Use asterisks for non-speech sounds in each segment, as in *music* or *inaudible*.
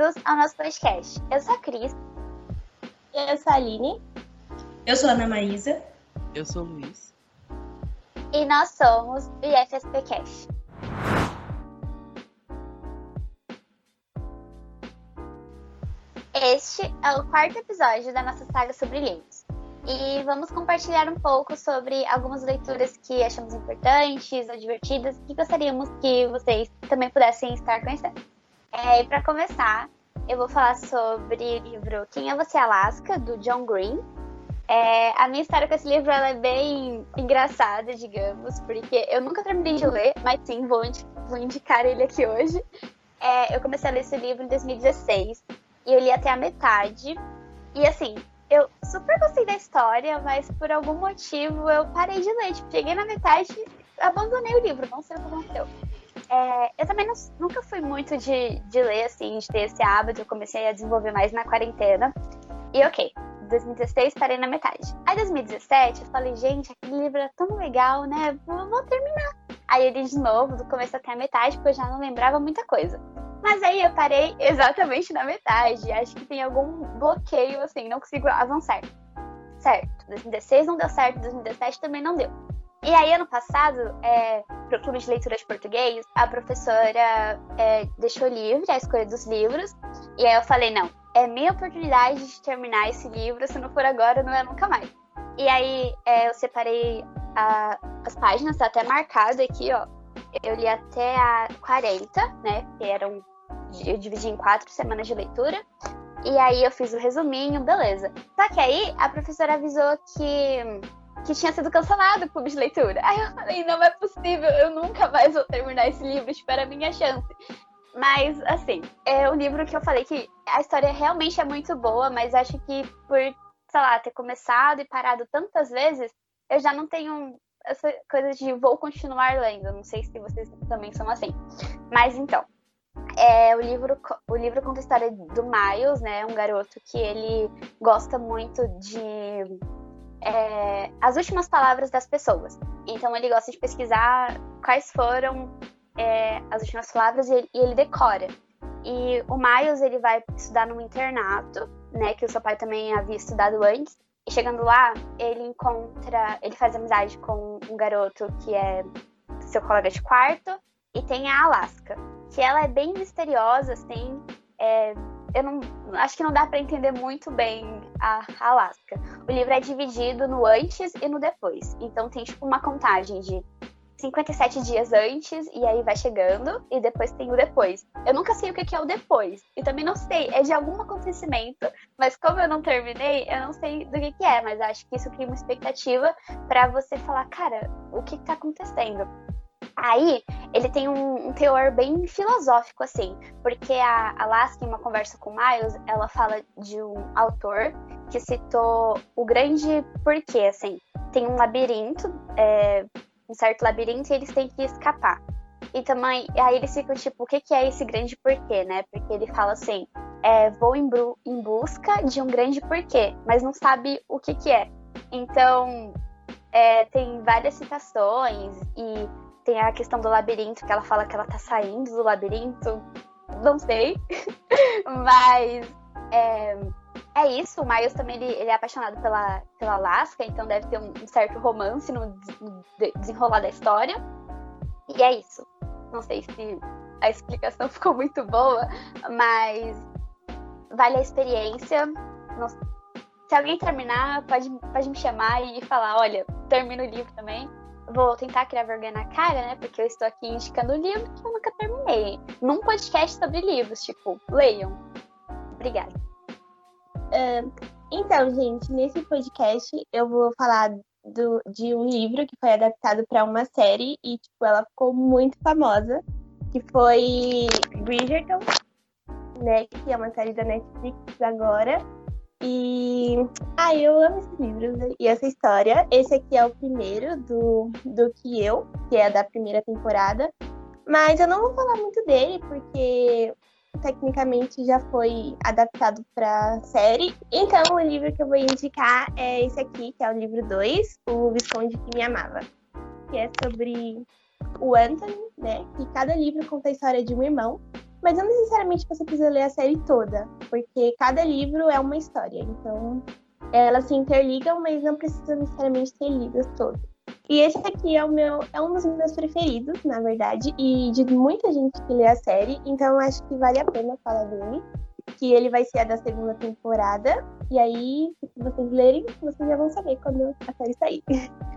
bem-vindos ao nosso podcast. Eu sou a Cris. Eu sou a Aline. Eu sou a Ana Maísa. Eu sou o Luiz. E nós somos o IFSP Cash. Este é o quarto episódio da nossa saga sobre livros. E vamos compartilhar um pouco sobre algumas leituras que achamos importantes ou divertidas e gostaríamos que vocês também pudessem estar conhecendo. É, e para começar, eu vou falar sobre o livro Quem é Você Alaska, do John Green. É, a minha história com esse livro é bem engraçada, digamos, porque eu nunca terminei de ler, mas sim, vou, vou indicar ele aqui hoje. É, eu comecei a ler esse livro em 2016 e eu li até a metade. E assim, eu super gostei da história, mas por algum motivo eu parei de ler. Tipo, cheguei na metade e abandonei o livro, não sei o que aconteceu. É, eu também não, nunca fui muito de, de ler, assim, de ter esse hábito. Eu comecei a desenvolver mais na quarentena. E ok, 2016 parei na metade. Aí 2017 eu falei, gente, aquele livro é tão legal, né? Vou, vou terminar. Aí eu li de novo, do começo até a metade, porque eu já não lembrava muita coisa. Mas aí eu parei *laughs* exatamente na metade. Acho que tem algum bloqueio, assim, não consigo avançar. Certo, 2016 não deu certo, 2017 também não deu. E aí, ano passado, é, para o Clube de Leitura de Português, a professora é, deixou livre a escolha dos livros. E aí eu falei, não, é minha oportunidade de terminar esse livro, se não for agora, não é nunca mais. E aí é, eu separei a, as páginas, tá até marcado aqui, ó. Eu li até a 40, né? Que eram eu dividi em quatro semanas de leitura. E aí eu fiz o resuminho, beleza. Só que aí a professora avisou que, que tinha sido cancelado o clube de leitura. Aí eu falei, não é possível, eu nunca mais vou terminar esse livro, espera a minha chance. Mas, assim, é um livro que eu falei que a história realmente é muito boa, mas acho que por, sei lá, ter começado e parado tantas vezes, eu já não tenho essa coisa de vou continuar lendo. Não sei se vocês também são assim. Mas então, é, o, livro, o livro conta a história do Miles, né? Um garoto que ele gosta muito de é, as últimas palavras das pessoas. Então ele gosta de pesquisar quais foram é, as últimas palavras e ele, e ele, decora. E o Miles ele vai estudar num internato, né? Que o seu pai também havia estudado antes. E chegando lá, ele encontra, ele faz amizade com um garoto que é seu colega de quarto e tem a Alaska que ela é bem misteriosa, assim. É, eu não acho que não dá para entender muito bem a, Alaska. O livro é dividido no antes e no depois. Então tem tipo uma contagem de 57 dias antes e aí vai chegando e depois tem o depois. Eu nunca sei o que é o depois e também não sei, é de algum acontecimento, mas como eu não terminei, eu não sei do que, é, mas acho que isso cria uma expectativa para você falar, cara, o que, que tá acontecendo? Aí, ele tem um, um, teor bem filosófico, assim, porque a Alaska, em uma conversa com Miles, ela fala de um autor que citou o grande porquê, assim. Tem um labirinto, é, um certo labirinto, e eles têm que escapar. E também, aí eles ficam tipo, o que, que é esse grande porquê, né? Porque ele fala assim, é, vou em, em busca de um grande porquê, mas não sabe o que, que é. Então, é, tem várias citações e tem a questão do labirinto, que ela fala que ela tá saindo do labirinto. Não sei. *laughs* Mas é, é isso. O Miles também ele, ele, é apaixonado pela, pela Alaska, então deve ter um, um certo romance no, desenrolar da história. E é isso. Não sei se a explicação *laughs* ficou muito boa, mas vale a experiência. Se alguém terminar, pode, pode me chamar e falar, olha, termina o livro também vou tentar criar vergonha na cara, né? Porque eu estou aqui indicando livro que eu nunca terminei. Num podcast sobre livros, tipo, leiam. Obrigada. Uh, então, gente, nesse podcast eu vou falar do, de um livro que foi adaptado para uma série e, tipo, ela ficou muito famosa, que foi Bridgerton, né? Que é uma série da Netflix agora. E ah, eu amo esses livros e essa história. Esse aqui é o primeiro do, do que eu, que é da primeira temporada. Mas eu não vou falar muito dele, porque tecnicamente já foi adaptado para série. Então, o livro que eu vou indicar é esse aqui, que é o livro 2, O Visconde que Me Amava. Que é sobre o Anthony, né? Que cada livro conta a história de um irmão. Mas não necessariamente você precisa ler a série toda, porque cada livro é uma história. Então, elas se interligam, mas não precisa necessariamente ter livros todos. E esse aqui é o meu, é um dos meus preferidos, na verdade, e de muita gente que lê a série, então acho que vale a pena falar dele. Que ele vai ser a da segunda temporada. E aí, se vocês lerem, vocês já vão saber quando a série sair. *laughs*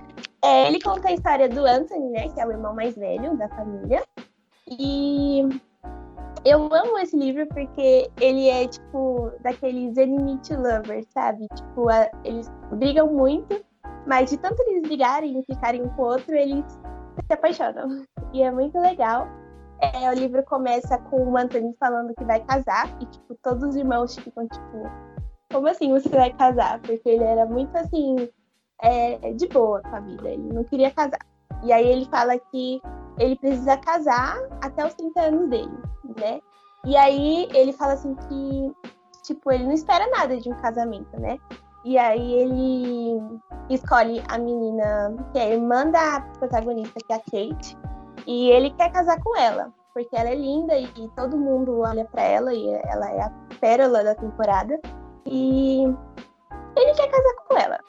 É, ele conta a história do Anthony, né? Que é o irmão mais velho da família. E eu amo esse livro porque ele é, tipo, daqueles enemy to lovers, sabe? Tipo, a, eles brigam muito, mas de tanto eles brigarem e ficarem um com o outro, eles se apaixonam. E é muito legal. É, o livro começa com o Anthony falando que vai casar, e, tipo, todos os irmãos ficam, tipo, como assim você vai casar? Porque ele era muito, assim, é, de boa com a vida, ele não queria casar. E aí ele fala que ele precisa casar até os 30 anos dele, né? E aí ele fala assim que, tipo, ele não espera nada de um casamento, né? E aí ele escolhe a menina que é irmã da protagonista, que é a Kate, e ele quer casar com ela, porque ela é linda e, e todo mundo olha para ela e ela é a pérola da temporada. E ele quer casar com ela.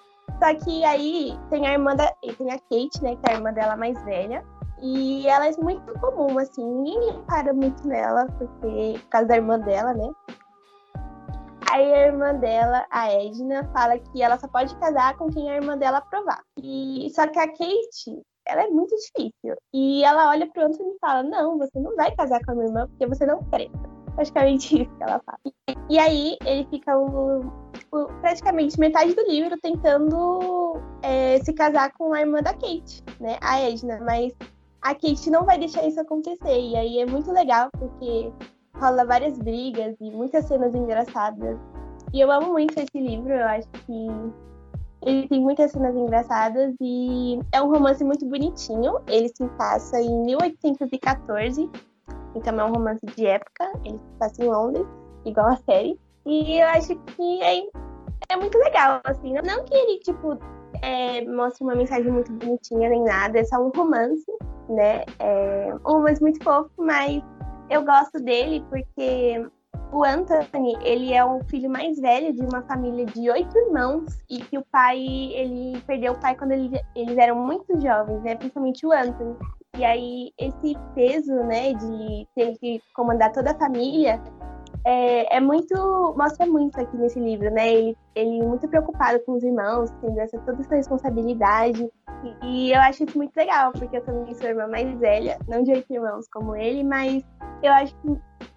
Só que aí tem a irmã da. Tem a Kate, né? Que é a irmã dela mais velha. E ela é muito comum, assim, ninguém repara muito nela, porque por causa da irmã dela, né? Aí a irmã dela, a Edna, fala que ela só pode casar com quem a irmã dela aprovar. E só que a Kate, ela é muito difícil. E ela olha pro Anthony e fala: Não, você não vai casar com a minha irmã porque você não presta. Praticamente isso que ela fala. E aí ele fica o, o, praticamente metade do livro tentando é, se casar com a irmã da Kate, né? A Edna. Mas a Kate não vai deixar isso acontecer. E aí é muito legal, porque rola várias brigas e muitas cenas engraçadas. E eu amo muito esse livro, eu acho que ele tem muitas cenas engraçadas e é um romance muito bonitinho. Ele se passa em 1814, então é um romance de época. Ele se passa em Londres, igual a série. E eu acho que é, é muito legal, assim. Não que ele, tipo, é, mostre uma mensagem muito bonitinha nem nada, é só um romance né? É um romance muito fofo, mas eu gosto dele porque o Anthony, ele é o filho mais velho de uma família de oito irmãos e que o pai, ele perdeu o pai quando ele, eles eram muito jovens, né? Principalmente o Anthony. E aí esse peso, né, de ter que comandar toda a família é, é, muito mostra muito aqui nesse livro, né? Ele, ele muito preocupado com os irmãos, tendo essa toda essa responsabilidade e, e eu acho isso muito legal, porque eu também sou irmã mais velha, não de oito irmãos como ele, mas eu acho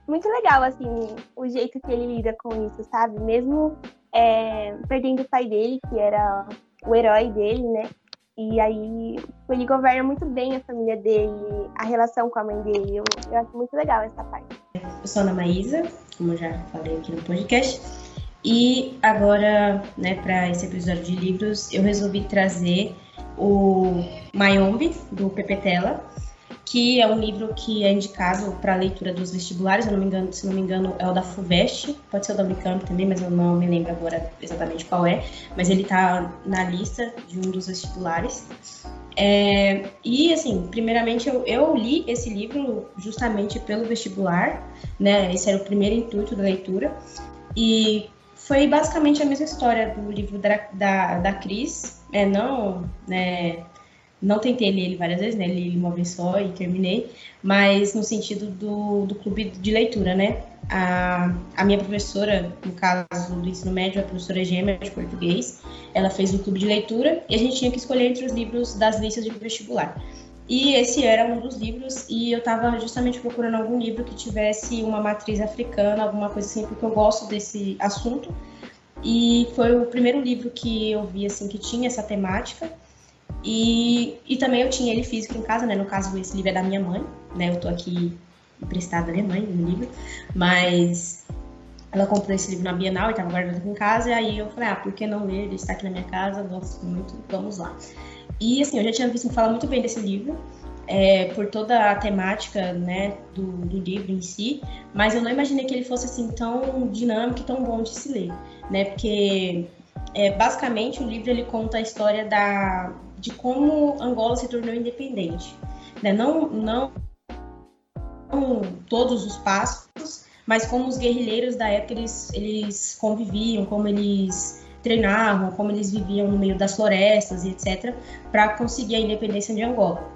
muito legal assim o jeito que ele lida com isso, sabe? Mesmo é, perdendo o pai dele, que era o herói dele, né? E aí ele governa muito bem a família dele, a relação com a mãe dele. Eu, eu acho muito legal essa parte. Eu sou a Ana Maísa, como já falei aqui no podcast. E agora, né, para esse episódio de livros, eu resolvi trazer o Mayombe, do Pepe Tela, que é um livro que é indicado para leitura dos vestibulares, eu não me engano, se não me engano, é o da FUVEST, pode ser o da Unicamp também, mas eu não me lembro agora exatamente qual é, mas ele está na lista de um dos vestibulares. É, e assim, primeiramente eu, eu, li esse livro justamente pelo vestibular, né? Esse era o primeiro intuito da leitura. E foi basicamente a mesma história do livro da, da, da Cris. É, não, né, não tentei ler ele várias vezes, né? Li ele uma vez só e terminei, mas no sentido do, do clube de leitura, né? A, a minha professora, no caso do ensino médio, a professora Gêmea de português, ela fez o clube de leitura e a gente tinha que escolher entre os livros das listas de vestibular. E esse era um dos livros, e eu estava justamente procurando algum livro que tivesse uma matriz africana, alguma coisa assim, porque eu gosto desse assunto. E foi o primeiro livro que eu vi assim que tinha essa temática. E, e também eu tinha ele físico em casa, né? No caso, esse livro é da minha mãe, né? Eu tô aqui emprestado da minha mãe, no livro, mas ela comprou esse livro na Bienal e estava guardando aqui em casa, e aí eu falei, ah, por que não ler? Ele está aqui na minha casa, gosto muito, vamos lá. E assim, eu já tinha visto falar muito bem desse livro, é, por toda a temática né, do, do, livro em si, mas eu não imaginei que ele fosse assim tão dinâmico e tão bom de se ler, né? Porque é, basicamente o livro ele conta a história da, de como Angola se tornou independente, né? Não, não todos os passos, mas como os guerrilheiros da época eles, eles conviviam, como eles treinavam, como eles viviam no meio das florestas e etc, para conseguir a independência de Angola.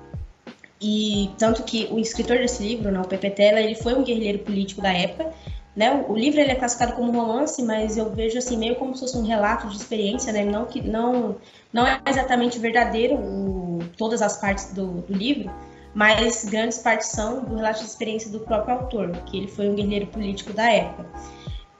E tanto que o escritor desse livro, né, o Pepe Tela, ele foi um guerrilheiro político da época. Né? O, o livro ele é classificado como romance, mas eu vejo assim meio como se fosse um relato de experiência, né? Não que não não é exatamente verdadeiro o, todas as partes do, do livro, mas grandes partes são do relato de experiência do próprio autor, que ele foi um guerreiro político da época.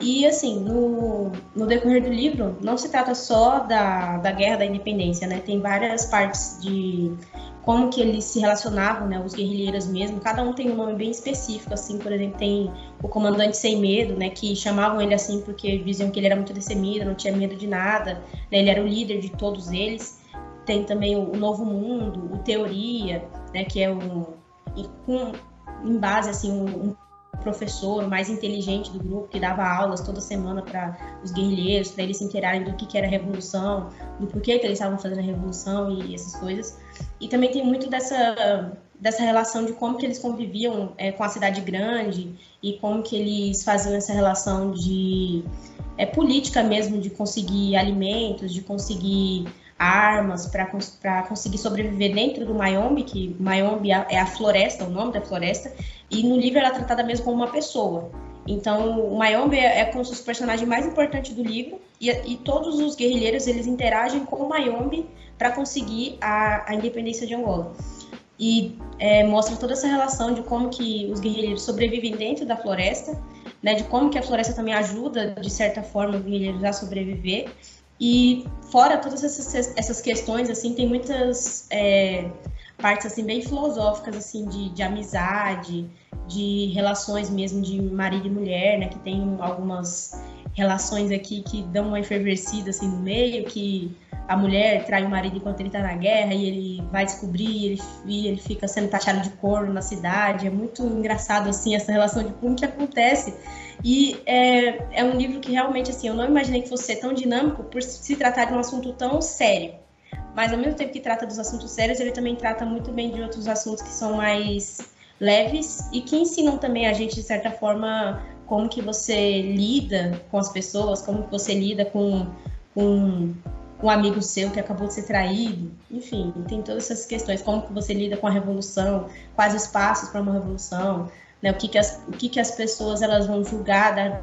E, assim, no, no decorrer do livro, não se trata só da, da Guerra da Independência, né? Tem várias partes de como que eles se relacionavam, né? Os guerrilheiros mesmo. Cada um tem um nome bem específico, assim. Por exemplo, tem o Comandante Sem Medo, né? Que chamavam ele assim porque diziam que ele era muito destemido, não tinha medo de nada. Né? Ele era o líder de todos eles. Tem também o, o Novo Mundo, o Teoria, né? Que é um... Com, em base, assim, um, um professor mais inteligente do grupo que dava aulas toda semana para os guerrilheiros, para eles se interarem do que, que era a revolução, do porquê que eles estavam fazendo a revolução e essas coisas. E também tem muito dessa dessa relação de como que eles conviviam é, com a cidade grande e como que eles faziam essa relação de é, política mesmo, de conseguir alimentos, de conseguir armas para conseguir sobreviver dentro do Mayombe, que Mayombe é a floresta, o nome da floresta, e no livro ela é tratada mesmo como uma pessoa. Então, o Mayombe é, é como se fosse o personagem mais importante do livro, e, e todos os guerrilheiros eles interagem com o Mayombe para conseguir a, a, independência de Angola. E é, mostra toda essa relação de como que os guerrilheiros sobrevivem dentro da floresta, né, de como que a floresta também ajuda, de certa forma, os guerrilheiros a sobreviver. E fora todas essas, essas questões, assim, tem muitas é, partes assim bem filosóficas assim de, de amizade, de relações mesmo de marido e mulher, né? Que tem algumas relações aqui que dão uma enfervecida assim no meio, que a mulher trai o marido enquanto ele tá na guerra e ele vai descobrir, ele, e ele fica sendo taxado de corno na cidade. É muito engraçado, assim, essa relação de como que acontece. E é, é um livro que realmente, assim, eu não imaginei que fosse ser tão dinâmico por se tratar de um assunto tão sério. Mas ao mesmo tempo que trata dos assuntos sérios, ele também trata muito bem de outros assuntos que são mais leves e que ensinam também a gente de certa forma como que você lida com as pessoas, como que você lida com, com um amigo seu que acabou de ser traído, enfim, tem todas essas questões, como que você lida com a revolução, quais os passos para uma revolução, né, o que que as, o que que as pessoas elas vão julgar da,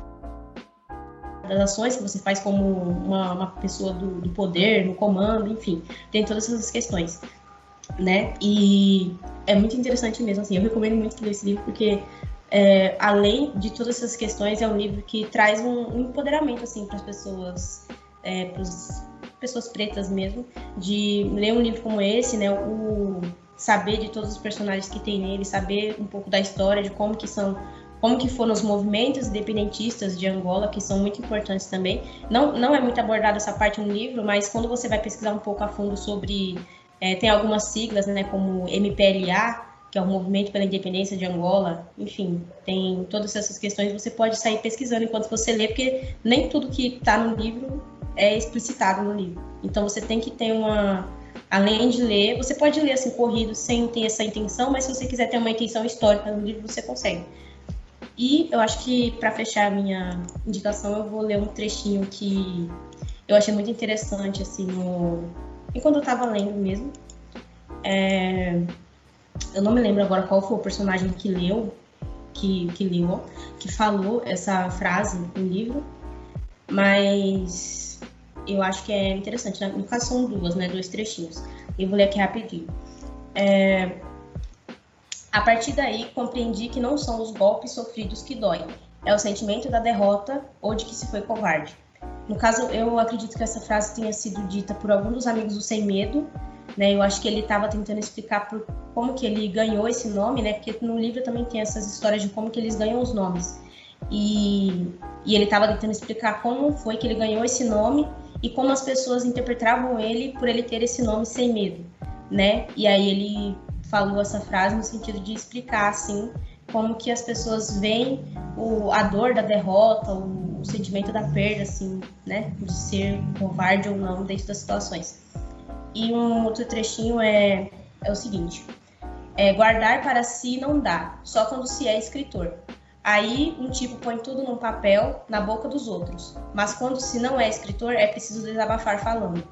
das ações que você faz como uma, uma pessoa do, do, poder, no comando, enfim, tem todas essas questões né? E é muito interessante mesmo, assim, eu recomendo muito ler esse livro porque é, além de todas essas questões, é um livro que traz um, um empoderamento assim para as pessoas, é, para as pessoas pretas mesmo, de ler um livro como esse, né? O saber de todos os personagens que tem nele, saber um pouco da história, de como que são, como que foram os movimentos independentistas de Angola, que são muito importantes também. Não, não é muito abordada essa parte no livro, mas quando você vai pesquisar um pouco a fundo sobre é, tem algumas siglas, né, como MPLA, que é o Movimento pela Independência de Angola. Enfim, tem todas essas questões. Você pode sair pesquisando enquanto você lê, porque nem tudo que está no livro é explicitado no livro. Então você tem que ter uma. Além de ler, você pode ler assim corrido sem ter essa intenção, mas se você quiser ter uma intenção histórica no livro, você consegue. E eu acho que para fechar a minha indicação, eu vou ler um trechinho que eu achei muito interessante assim no enquanto eu tava lendo mesmo. É, eu não me lembro agora qual foi o personagem que leu, que, que leu, que falou essa frase no livro, mas eu acho que é interessante. Né? No caso são duas, né? Dois trechinhos. Eu vou ler aqui rapidinho. É, a partir daí, compreendi que não são os golpes sofridos que doem, é o sentimento da derrota ou de que se foi covarde. No caso, eu acredito que essa frase tenha sido dita por algum dos amigos do Sem Medo, né? Eu acho que ele estava tentando explicar por como que ele ganhou esse nome, né? Porque no livro também tem essas histórias de como que eles ganham os nomes. E, e ele estava tentando explicar como foi que ele ganhou esse nome e como as pessoas interpretavam ele por ele ter esse nome sem medo, né? E aí ele falou essa frase no sentido de explicar assim como que as pessoas veem o, a dor da derrota, o, o, sentimento da perda, assim, né, de ser covarde ou não dentro das situações. E um outro trechinho é, é o seguinte: é, guardar para si não dá, só quando se é escritor. Aí um tipo põe tudo num papel na boca dos outros, mas quando se não é escritor é preciso desabafar falando.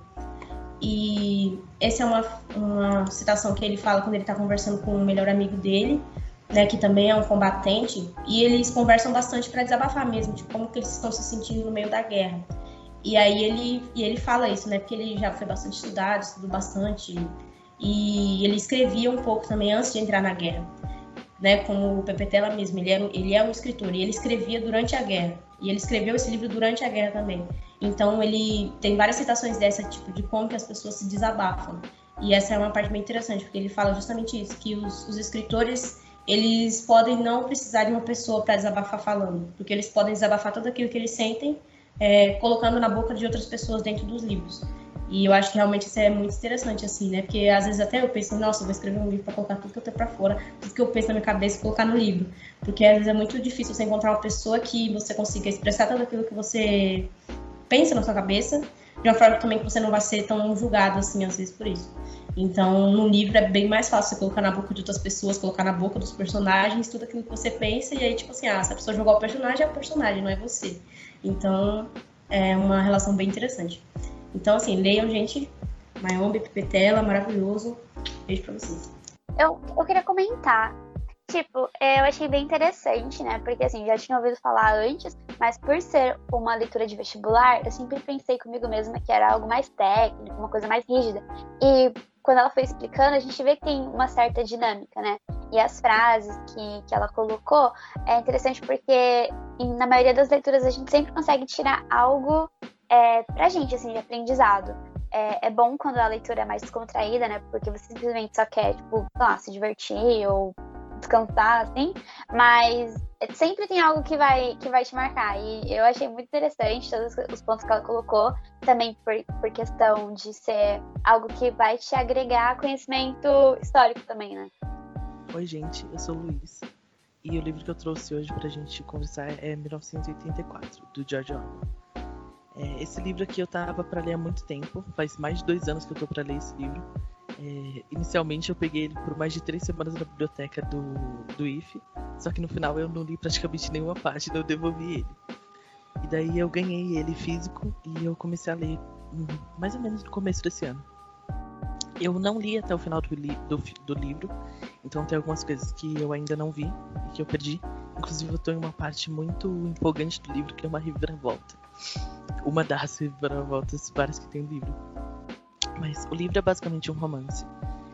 E essa é uma, uma citação que ele fala quando ele está conversando com o melhor amigo dele, né, que também é um combatente, e eles conversam bastante para desabafar mesmo, de como que eles estão se sentindo no meio da guerra. E aí ele, e ele fala isso, né, porque ele já foi bastante estudado, estudou bastante, e ele escrevia um pouco também antes de entrar na guerra, né, como o Pepe Tela mesmo, ele, era, ele é um escritor, e ele escrevia durante a guerra, e ele escreveu esse livro durante a guerra também. Então ele tem várias citações dessa tipo de como que as pessoas se desabafam. E essa é uma parte bem interessante, porque ele fala justamente isso, que os, os escritores eles podem não precisar de uma pessoa para desabafar falando, porque eles podem desabafar tudo aquilo que eles sentem, é, colocando na boca de outras pessoas dentro dos livros. E eu acho que realmente isso é muito interessante, assim, né? Porque às vezes até eu penso, nossa, eu vou escrever um livro para colocar tudo que eu tenho para fora, tudo que eu penso na minha cabeça e colocar no livro. Porque às vezes é muito difícil você encontrar uma pessoa que você consiga expressar tudo aquilo que você pensa na sua cabeça, de uma forma também que você não vai ser tão julgado, assim, às vezes por isso. Então, no livro é bem mais fácil você colocar na boca de outras pessoas, colocar na boca dos personagens tudo aquilo que você pensa, e aí, tipo assim, ah, se a pessoa jogar o personagem, é o personagem, não é você. Então, é uma relação bem interessante. Então, assim, leiam, gente. Mayombe, Pipetela, maravilhoso. Beijo pra vocês. Eu, eu queria comentar Tipo, eu achei bem interessante, né? Porque assim, já tinha ouvido falar antes, mas por ser uma leitura de vestibular, eu sempre pensei comigo mesma que era algo mais técnico, uma coisa mais rígida. E quando ela foi explicando, a gente vê que tem uma certa dinâmica, né? E as frases que, que ela colocou é interessante porque na maioria das leituras a gente sempre consegue tirar algo é, pra gente, assim, de aprendizado. É, é, bom quando a leitura é mais descontraída, né? Porque você simplesmente só quer, tipo, lá, se divertir ou descansar, assim, mas sempre tem algo que vai, que vai te marcar. E eu achei muito interessante todos os pontos que ela colocou, também por, por questão de ser algo que vai te agregar conhecimento histórico também, né? Oi, gente, eu sou o Luiz. E o livro que eu trouxe hoje pra gente conversar é 1984, do George Orwell. É, esse livro aqui eu tava para ler há muito tempo, faz mais de dois anos que eu tô para ler esse livro. É, inicialmente eu peguei ele por mais de três semanas na biblioteca do, do IFE, só que no final eu não li praticamente nenhuma página, eu devolvi ele. E daí eu ganhei ele físico e eu comecei a ler mais ou menos no começo desse ano. Eu não li até o final do, li do, do livro, então tem algumas coisas que eu ainda não vi e que eu perdi. Inclusive eu tô em uma parte muito empolgante do livro, que é uma reviravolta. Uma das reviravoltas várias que tem no livro. Mas o livro é basicamente um romance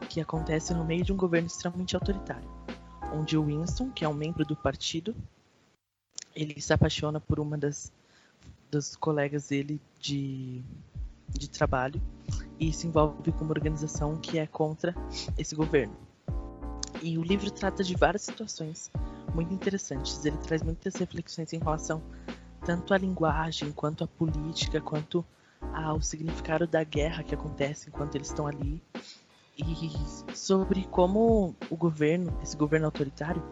que acontece no meio de um governo extremamente autoritário, onde o Winston, que é um membro do partido, ele se apaixona por uma das, das colegas dele de, de trabalho e se envolve com uma organização que é contra esse governo. E o livro trata de várias situações muito interessantes. Ele traz muitas reflexões em relação tanto à linguagem, quanto à política, quanto ao significado da guerra que acontece enquanto eles estão ali e sobre como o governo, esse governo autoritário,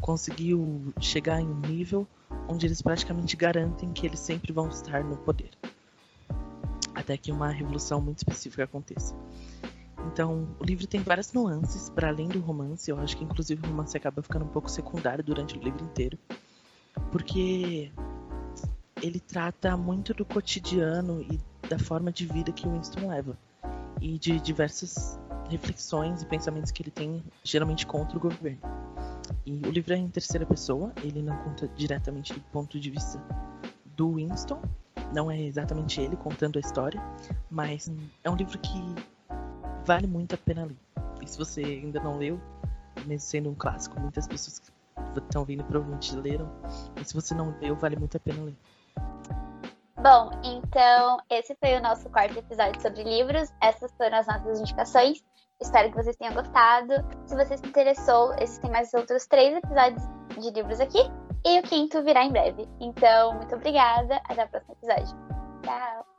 conseguiu chegar em um nível onde eles praticamente garantem que eles sempre vão estar no poder. Até que uma revolução muito específica aconteça. Então, o livro tem várias nuances para além do romance. Eu acho que, inclusive, o romance acaba ficando um pouco secundário durante o livro inteiro, porque ele trata muito do cotidiano e da forma de vida que o Winston leva e de diversas reflexões e pensamentos que ele tem geralmente contra o governo. E o livro é em terceira pessoa, ele não conta diretamente do ponto de vista do Winston, não é exatamente ele contando a história, mas é um livro que vale muito a pena ler. E se você ainda não leu, mesmo sendo um clássico, muitas pessoas que estão vindo provavelmente leram, e se você não leu, vale muito a pena ler. Bom, então esse foi o nosso quarto episódio sobre livros. Essas foram as nossas indicações. Espero que vocês tenham gostado. Se você se interessou, existem mais outros três episódios de livros aqui. E o quinto virá em breve. Então, muito obrigada. Até o próximo episódio. Tchau!